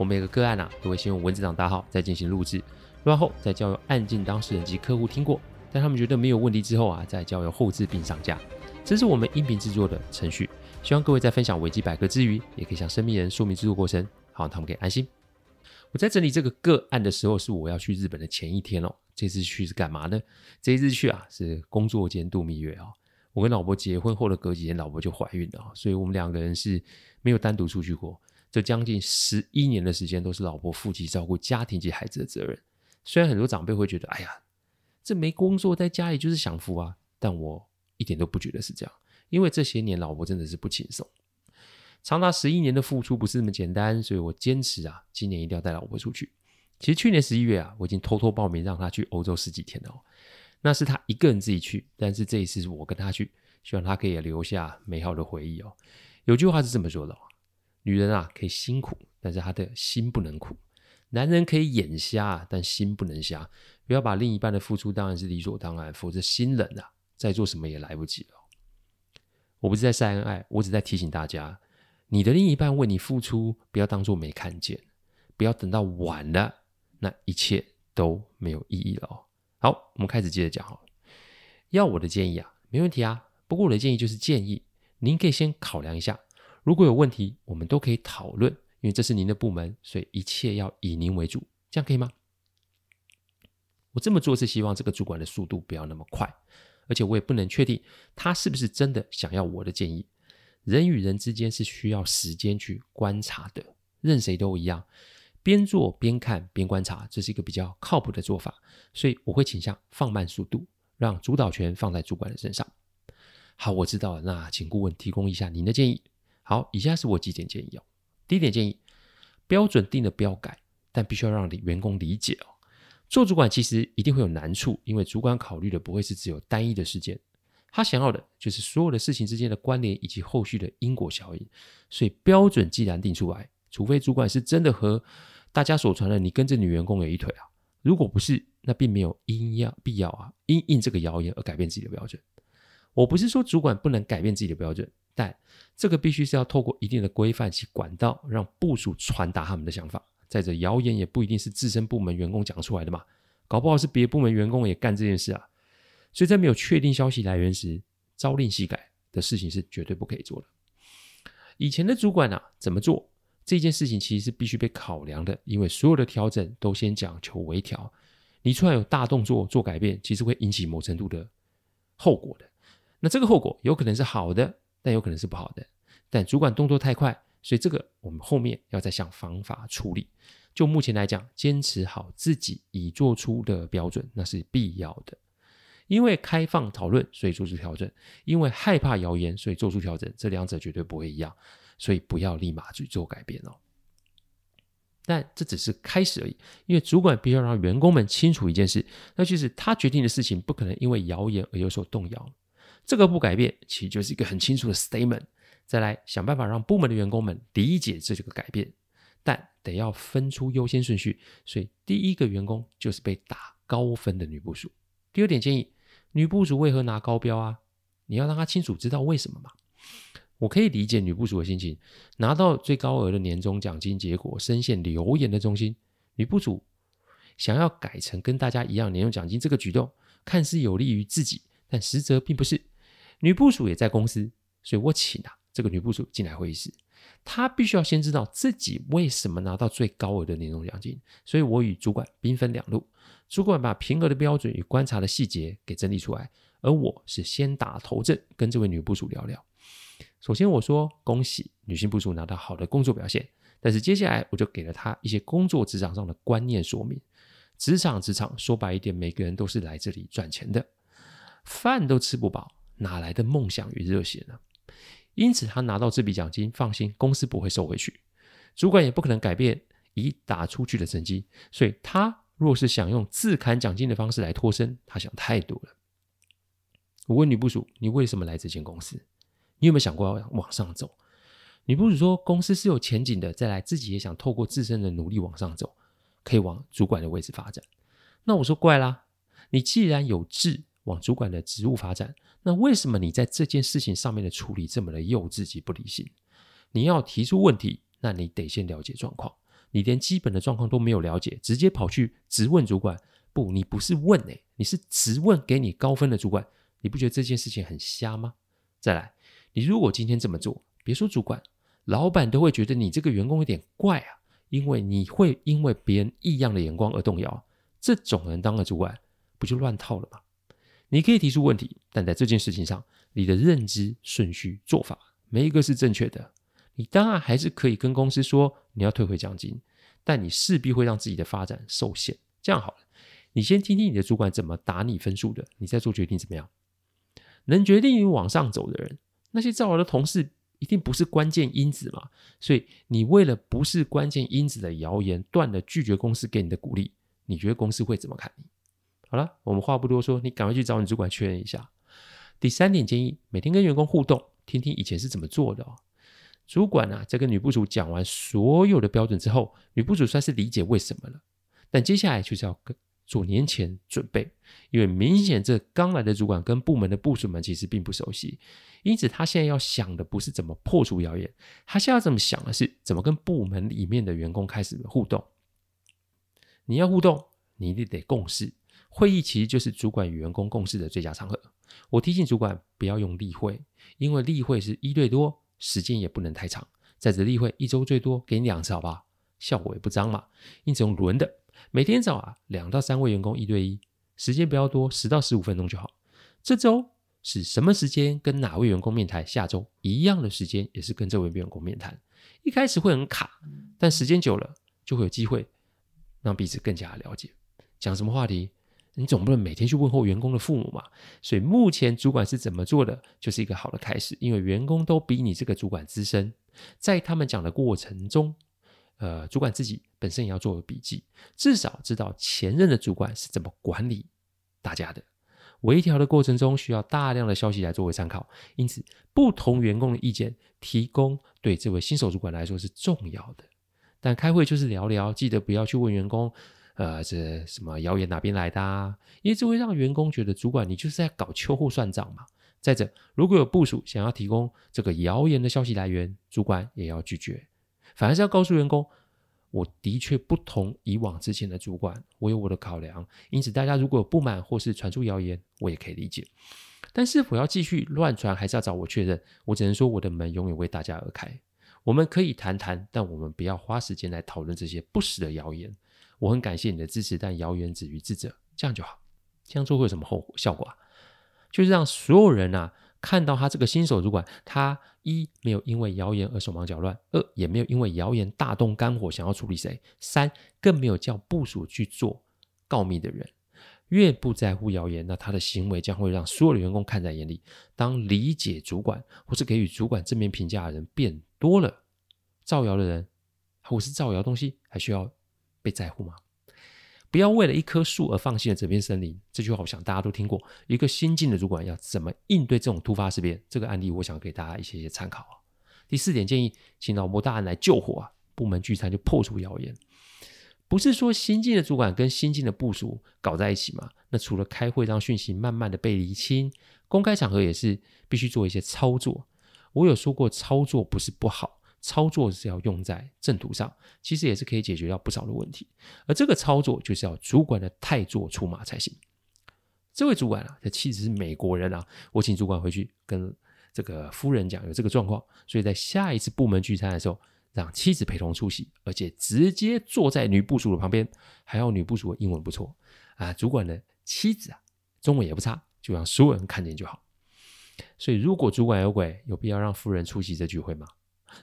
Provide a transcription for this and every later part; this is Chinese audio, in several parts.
我们每个个案啊都会先用文字档大号再进行录制，录完后再交由案件当事人及客户听过，在他们觉得没有问题之后啊，再交由后置并上架。这是我们音频制作的程序。希望各位在分享维基百科之余，也可以向身边人说明制作过程，好让他们可以安心。我在整理这个个案的时候，是我要去日本的前一天哦。这次去是干嘛呢？这一次去啊是工作兼度蜜月哦。我跟老婆结婚后的隔几天，老婆就怀孕了，所以我们两个人是没有单独出去过。这将近十一年的时间，都是老婆负起照顾家庭及孩子的责任。虽然很多长辈会觉得，哎呀，这没工作在家里就是享福啊，但我一点都不觉得是这样，因为这些年老婆真的是不轻松，长达十一年的付出不是那么简单，所以我坚持啊，今年一定要带老婆出去。其实去年十一月啊，我已经偷偷报名让她去欧洲十几天了哦。那是他一个人自己去，但是这一次是我跟他去，希望他可以留下美好的回忆哦。有句话是这么说的哦：女人啊可以辛苦，但是她的心不能苦；男人可以眼瞎，但心不能瞎。不要把另一半的付出当然是理所当然，否则心冷啊，再做什么也来不及了。我不是在晒恩爱，我只在提醒大家：你的另一半为你付出，不要当做没看见，不要等到晚了，那一切都没有意义了哦。好，我们开始接着讲哈。要我的建议啊，没问题啊。不过我的建议就是建议，您可以先考量一下，如果有问题，我们都可以讨论，因为这是您的部门，所以一切要以您为主，这样可以吗？我这么做是希望这个主管的速度不要那么快，而且我也不能确定他是不是真的想要我的建议。人与人之间是需要时间去观察的，任谁都一样。边做边看边观察，这是一个比较靠谱的做法，所以我会倾向放慢速度，让主导权放在主管的身上。好，我知道了，那请顾问提供一下您的建议。好，以下是我几点建议哦。第一点建议，标准定了不要改，但必须要让员工理解哦。做主管其实一定会有难处，因为主管考虑的不会是只有单一的事件，他想要的就是所有的事情之间的关联以及后续的因果效应。所以标准既然定出来，除非主管是真的和大家所传的你跟这女员工有一腿啊，如果不是，那并没有因要必要啊，因应这个谣言而改变自己的标准。我不是说主管不能改变自己的标准，但这个必须是要透过一定的规范及管道，让部属传达他们的想法。再者，谣言也不一定是自身部门员工讲出来的嘛，搞不好是别部门员工也干这件事啊。所以在没有确定消息来源时，朝令夕改的事情是绝对不可以做的。以前的主管啊，怎么做？这件事情其实是必须被考量的，因为所有的调整都先讲求微调。你突然有大动作做改变，其实会引起某程度的后果的。那这个后果有可能是好的，但有可能是不好的。但主管动作太快，所以这个我们后面要再想方法处理。就目前来讲，坚持好自己已做出的标准，那是必要的。因为开放讨论，所以做出调整；因为害怕谣言，所以做出调整。这两者绝对不会一样。所以不要立马去做改变哦，但这只是开始而已。因为主管必须要让员工们清楚一件事，那就是他决定的事情不可能因为谣言而有所动摇。这个不改变，其实就是一个很清楚的 statement。再来想办法让部门的员工们理解这个改变，但得要分出优先顺序。所以第一个员工就是被打高分的女部属。第二点建议，女部属为何拿高标啊？你要让她清楚知道为什么嘛。我可以理解女部属的心情，拿到最高额的年终奖金，结果深陷流言的中心。女部署想要改成跟大家一样年终奖金，这个举动看似有利于自己，但实则并不是。女部署也在公司，所以我请啊这个女部署进来会议室，她必须要先知道自己为什么拿到最高额的年终奖金。所以我与主管兵分两路，主管把评核的标准与观察的细节给整理出来，而我是先打头阵，跟这位女部署聊聊。首先我说恭喜女性部署拿到好的工作表现，但是接下来我就给了她一些工作职场上的观念说明。职场职场说白一点，每个人都是来这里赚钱的，饭都吃不饱，哪来的梦想与热血呢？因此他拿到这笔奖金，放心，公司不会收回去，主管也不可能改变以打出去的成绩。所以他若是想用自砍奖金的方式来脱身，他想太多了。我问女部署：“你为什么来这间公司？你有没有想过要往上走？”女部署说：“公司是有前景的，再来自己也想透过自身的努力往上走，可以往主管的位置发展。”那我说怪啦，你既然有志往主管的职务发展，那为什么你在这件事情上面的处理这么的幼稚及不理性？你要提出问题，那你得先了解状况。你连基本的状况都没有了解，直接跑去直问主管？不，你不是问诶、你是直问给你高分的主管。你不觉得这件事情很瞎吗？再来，你如果今天这么做，别说主管，老板都会觉得你这个员工有点怪啊，因为你会因为别人异样的眼光而动摇。这种人当了主管，不就乱套了吗？你可以提出问题，但在这件事情上，你的认知顺序做法没一个是正确的。你当然还是可以跟公司说你要退回奖金，但你势必会让自己的发展受限。这样好了，你先听听你的主管怎么打你分数的，你再做决定怎么样？能决定你往上走的人，那些造谣的同事一定不是关键因子嘛？所以你为了不是关键因子的谣言，断了拒绝公司给你的鼓励。你觉得公司会怎么看你？好了，我们话不多说，你赶快去找你主管确认一下。第三点建议，每天跟员工互动，听听以前是怎么做的哦。主管啊，在跟女部署讲完所有的标准之后，女部署算是理解为什么了。但接下来就是要跟做年前准备，因为明显这刚来的主管跟部门的部署们其实并不熟悉，因此他现在要想的不是怎么破除谣言，他现在要怎么想的是怎么跟部门里面的员工开始互动。你要互动，你一定得共事。会议其实就是主管与员工共事的最佳场合。我提醒主管不要用例会，因为例会是一对多，时间也不能太长。在这例会一周最多给你两次，好不好？效果也不彰嘛。因此用轮的，每天早啊两到三位员工一对一，时间不要多，十到十五分钟就好。这周是什么时间跟哪位员工面谈？下周一样的时间也是跟这位员工面谈。一开始会很卡，但时间久了就会有机会。让彼此更加了解，讲什么话题，你总不能每天去问候员工的父母嘛。所以目前主管是怎么做的，就是一个好的开始。因为员工都比你这个主管资深，在他们讲的过程中，呃，主管自己本身也要做个笔记，至少知道前任的主管是怎么管理大家的。微调的过程中需要大量的消息来作为参考，因此不同员工的意见提供对这位新手主管来说是重要的。但开会就是聊聊，记得不要去问员工，呃，这什么谣言哪边来的啊？因为这会让员工觉得主管你就是在搞秋后算账嘛。再者，如果有部署想要提供这个谣言的消息来源，主管也要拒绝，反而是要告诉员工，我的确不同以往之前的主管，我有我的考量。因此，大家如果有不满或是传出谣言，我也可以理解。但是否要继续乱传，还是要找我确认？我只能说，我的门永远为大家而开。我们可以谈谈，但我们不要花时间来讨论这些不实的谣言。我很感谢你的支持，但谣言止于智者，这样就好。这样做会有什么后果效果啊？就是让所有人啊看到他这个新手主管，他一没有因为谣言而手忙脚乱，二也没有因为谣言大动肝火想要处理谁，三更没有叫部属去做告密的人。越不在乎谣言，那他的行为将会让所有的员工看在眼里。当理解主管或是给予主管正面评价的人变多了，造谣的人或是造谣东西还需要被在乎吗？不要为了一棵树而放弃了整片森林。这句话我想大家都听过。一个新进的主管要怎么应对这种突发事变？这个案例我想给大家一些些参考。第四点建议，请老婆大人来救火啊！部门聚餐就破除谣言，不是说新进的主管跟新进的部署搞在一起吗？那除了开会让讯息慢慢的被厘清，公开场合也是必须做一些操作。我有说过，操作不是不好，操作是要用在正途上，其实也是可以解决掉不少的问题。而这个操作就是要主管的太做出马才行。这位主管啊，他妻子是美国人啊，我请主管回去跟这个夫人讲有这个状况，所以在下一次部门聚餐的时候，让妻子陪同出席，而且直接坐在女部属的旁边，还要女部属的英文不错啊，主管的妻子啊，中文也不差，就让所有人看见就好。所以，如果主管有鬼，有必要让夫人出席这聚会吗？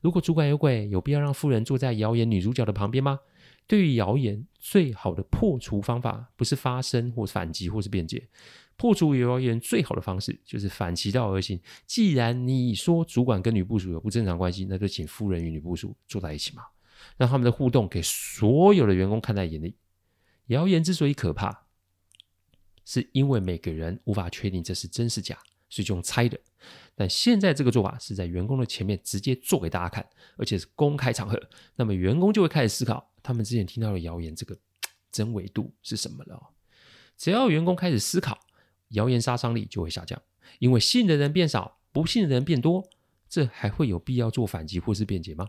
如果主管有鬼，有必要让夫人坐在谣言女主角的旁边吗？对于谣言，最好的破除方法不是发声或反击或是辩解，破除谣言最好的方式就是反其道而行。既然你说主管跟女部属有不正常关系，那就请夫人与女部属坐在一起嘛。让他们的互动给所有的员工看在眼里。谣言之所以可怕，是因为每个人无法确定这是真是假，是用猜的。但现在这个做法是在员工的前面直接做给大家看，而且是公开场合，那么员工就会开始思考，他们之前听到的谣言这个真伪度是什么了。只要员工开始思考，谣言杀伤力就会下降，因为信的人变少，不信的人变多，这还会有必要做反击或是辩解吗？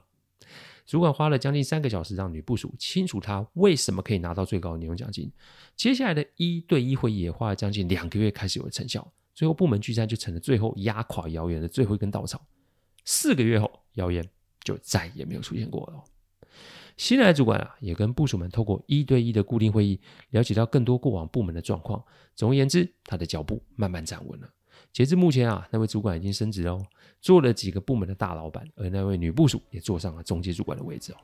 主管花了将近三个小时让女部署清楚他为什么可以拿到最高的年终奖金，接下来的一对一会议也花了将近两个月开始有了成效，最后部门聚餐就成了最后压垮谣言的最后一根稻草。四个月后，谣言就再也没有出现过了。新来的主管啊，也跟部署们透过一对一的固定会议，了解到更多过往部门的状况。总而言之，他的脚步慢慢站稳了。截至目前啊，那位主管已经升职哦，做了几个部门的大老板，而那位女部署也坐上了中介主管的位置哦。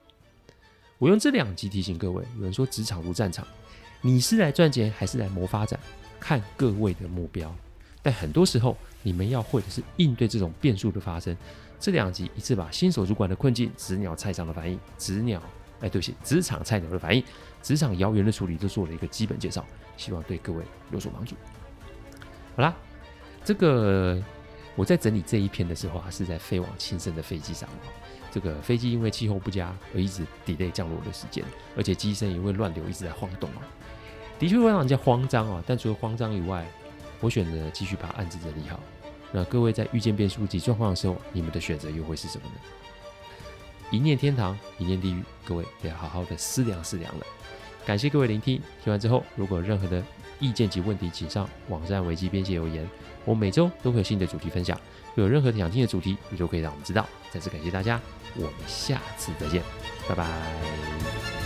我用这两集提醒各位，有人说职场如战场，你是来赚钱还是来谋发展，看各位的目标。但很多时候，你们要会的是应对这种变数的发生。这两集一次把新手主管的困境、职鸟菜场的反应、职鸟哎，对不起，职场菜鸟的反应、职场谣言的处理都做了一个基本介绍，希望对各位有所帮助。好啦。这个我在整理这一篇的时候啊，是在飞往轻生的飞机上。这个飞机因为气候不佳而一直 delay 降落的时间，而且机身因为乱流一直在晃动啊，的确会让人家慌张啊。但除了慌张以外，我选择继续把案子整理好。那各位在遇见变数及状况的时候，你们的选择又会是什么呢？一念天堂，一念地狱，各位得好好的思量思量了。感谢各位聆听，听完之后如果有任何的意见及问题，请上网站危机边界留言。我每周都会有新的主题分享，如果有任何想听的主题，你都可以让我们知道。再次感谢大家，我们下次再见，拜拜。